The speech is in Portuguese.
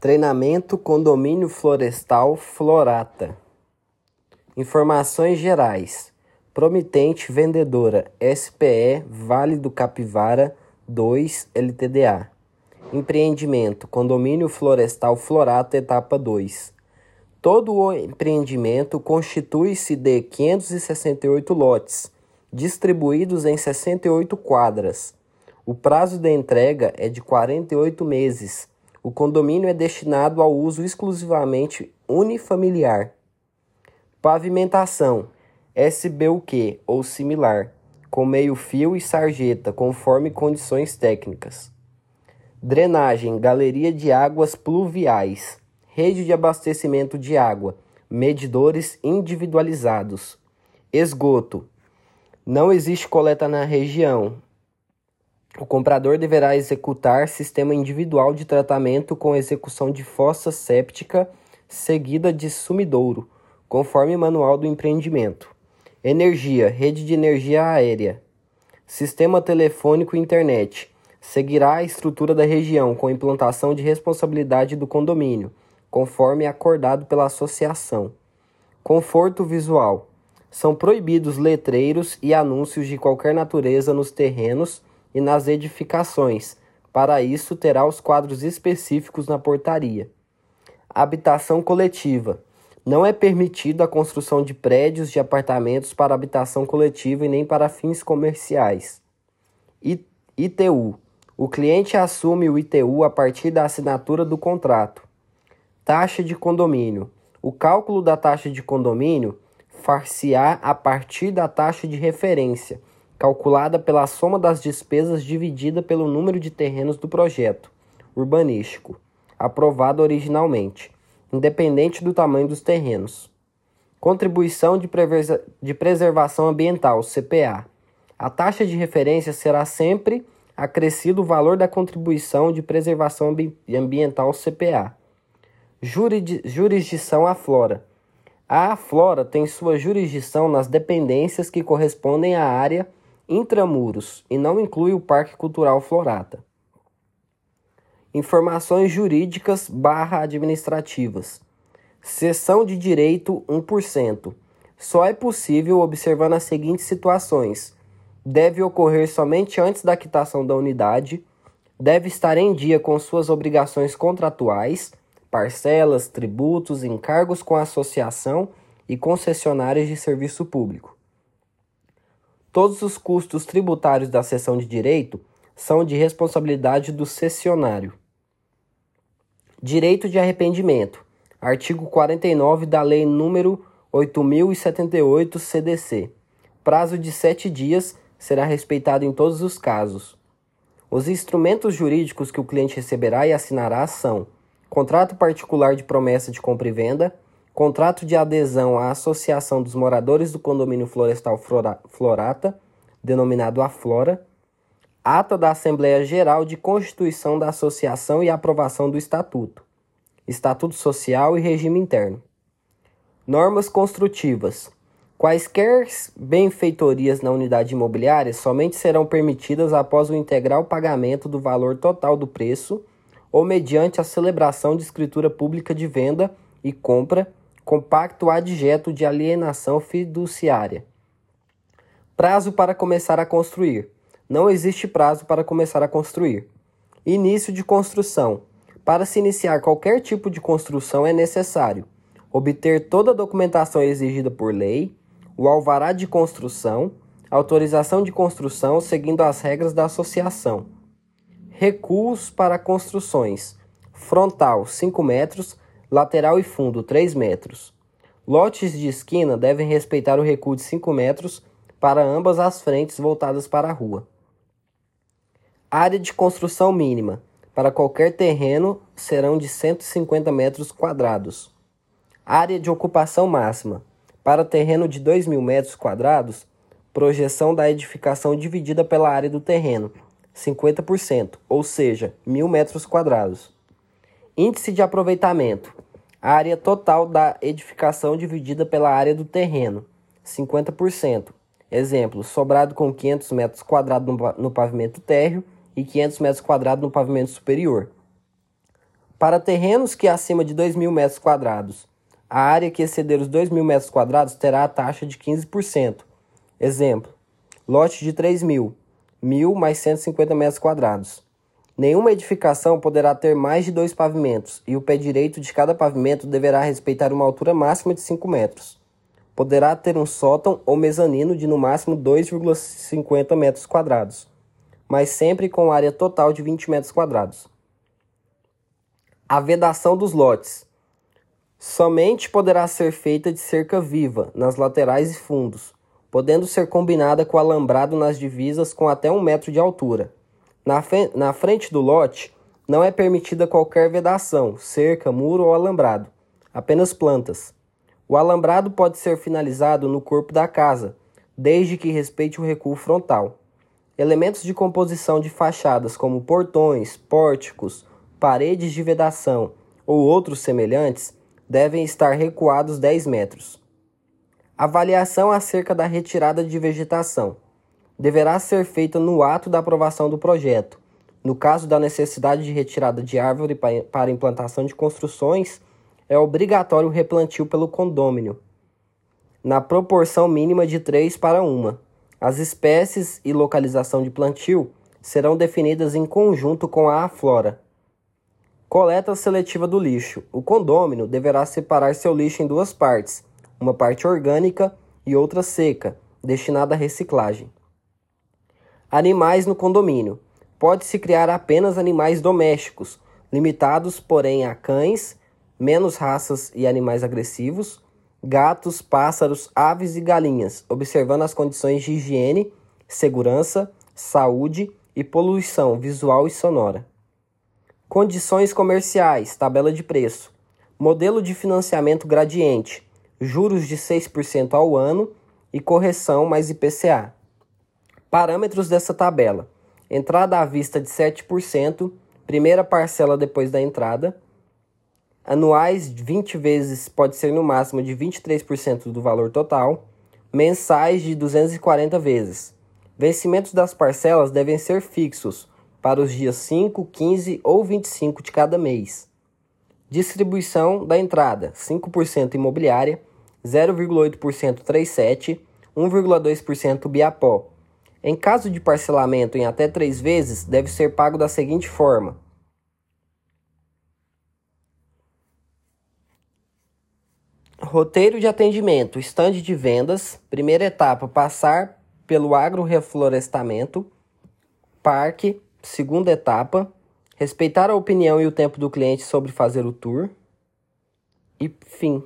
Treinamento Condomínio Florestal Florata. Informações gerais. Promitente vendedora SPE Vale do Capivara 2 LTDA. Empreendimento Condomínio Florestal Florata etapa 2. Todo o empreendimento constitui-se de 568 lotes, distribuídos em 68 quadras. O prazo de entrega é de 48 meses o condomínio é destinado ao uso exclusivamente unifamiliar. Pavimentação SBUQ ou similar, com meio-fio e sarjeta, conforme condições técnicas. Drenagem, galeria de águas pluviais, rede de abastecimento de água, medidores individualizados. Esgoto. Não existe coleta na região, o comprador deverá executar sistema individual de tratamento com execução de fossa séptica seguida de sumidouro, conforme manual do empreendimento. Energia, rede de energia aérea. Sistema telefônico e internet. Seguirá a estrutura da região com implantação de responsabilidade do condomínio, conforme acordado pela associação. Conforto visual. São proibidos letreiros e anúncios de qualquer natureza nos terrenos e nas edificações. Para isso, terá os quadros específicos na portaria. Habitação coletiva. Não é permitida a construção de prédios de apartamentos para habitação coletiva e nem para fins comerciais. ITU. O cliente assume o ITU a partir da assinatura do contrato. Taxa de condomínio. O cálculo da taxa de condomínio far-se-á a partir da taxa de referência, calculada pela soma das despesas dividida pelo número de terrenos do projeto urbanístico, aprovado originalmente, independente do tamanho dos terrenos. Contribuição de, preservação ambiental, CPA. A taxa de referência será sempre acrescido o valor da contribuição de preservação ambiental, CPA. Jurisdição à flora. A flora tem sua jurisdição nas dependências que correspondem à área intramuros e não inclui o Parque Cultural Florata. Informações jurídicas barra administrativas. Seção de direito 1%. Só é possível observando as seguintes situações. Deve ocorrer somente antes da quitação da unidade. Deve estar em dia com suas obrigações contratuais, parcelas, tributos, encargos com a associação e concessionárias de serviço público Todos os custos tributários da cessão de direito são de responsabilidade do cessionário. Direito de arrependimento. Artigo 49 da Lei nº 8078 CDC. Prazo de sete dias será respeitado em todos os casos. Os instrumentos jurídicos que o cliente receberá e assinará são contrato particular de promessa de compra e venda, contrato de adesão à Associação dos Moradores do Condomínio Florestal Florata, denominado a Flora, ata da Assembleia Geral de Constituição da Associação e aprovação do Estatuto, Estatuto Social e Regime Interno. Normas construtivas. Quaisquer benfeitorias na unidade imobiliária somente serão permitidas após o integral pagamento do valor total do preço ou mediante a celebração de escritura pública de venda e compra compacto adjeto de alienação fiduciária. Prazo para começar a construir. Não existe prazo para começar a construir. Início de construção. Para se iniciar qualquer tipo de construção é necessário obter toda a documentação exigida por lei, o alvará de construção, autorização de construção seguindo as regras da associação. Recuos para construções: frontal 5 metros, lateral e fundo 3 metros. Lotes de esquina devem respeitar o recuo de 5 metros para ambas as frentes voltadas para a rua. Área de construção mínima para qualquer terreno serão de 150 metros quadrados. Área de ocupação máxima para terreno de 2 mil metros quadrados, projeção da edificação dividida pela área do terreno, 50%, ou seja, mil metros quadrados. Índice de aproveitamento. A área total da edificação dividida pela área do terreno, 50%. Exemplo, sobrado com 500 metros quadrados no pavimento térreo e 500 metros quadrados no pavimento superior. Para terrenos que acima de 2 mil metros quadrados, a área que exceder os 2 mil metros quadrados terá a taxa de 15%. Exemplo, lote de 3 mil, 1.000 mais 150 metros quadrados. Nenhuma edificação poderá ter mais de dois pavimentos, e o pé direito de cada pavimento deverá respeitar uma altura máxima de 5 metros. Poderá ter um sótão ou mezanino de no máximo 2,50 metros quadrados, mas sempre com área total de 20 metros quadrados. A vedação dos lotes. Somente poderá ser feita de cerca viva, nas laterais e fundos, podendo ser combinada com alambrado nas divisas com até um metro de altura. Na, na frente do lote, não é permitida qualquer vedação, cerca, muro ou alambrado, apenas plantas. O alambrado pode ser finalizado no corpo da casa, desde que respeite o recuo frontal. Elementos de composição de fachadas, como portões, pórticos, paredes de vedação ou outros semelhantes, devem estar recuados 10 metros. Avaliação acerca da retirada de vegetação deverá ser feita no ato da aprovação do projeto. No caso da necessidade de retirada de árvore para implantação de construções, é obrigatório o replantio pelo condômino, na proporção mínima de 3 para 1. As espécies e localização de plantio serão definidas em conjunto com a aflora. Coleta seletiva do lixo. O condômino deverá separar seu lixo em duas partes, uma parte orgânica e outra seca, destinada à reciclagem. Animais no condomínio. Pode-se criar apenas animais domésticos, limitados, porém, a cães, menos raças e animais agressivos, gatos, pássaros, aves e galinhas, observando as condições de higiene, segurança, saúde e poluição visual e sonora. Condições comerciais, tabela de preço. Modelo de financiamento gradiente, juros de 6% ao ano e correção mais IPCA. Parâmetros dessa tabela: entrada à vista de 7%, primeira parcela depois da entrada, anuais 20 vezes pode ser no máximo de 23% do valor total, mensais de 240 vezes. Vencimentos das parcelas devem ser fixos para os dias 5, 15 ou 25 de cada mês. Distribuição da entrada: 5% imobiliária, 0,8% 37, 1,2% Biapó. Em caso de parcelamento em até três vezes, deve ser pago da seguinte forma: Roteiro de atendimento, estande de vendas. Primeira etapa, passar pelo agroreflorestamento. Parque, segunda etapa, respeitar a opinião e o tempo do cliente sobre fazer o tour. E fim.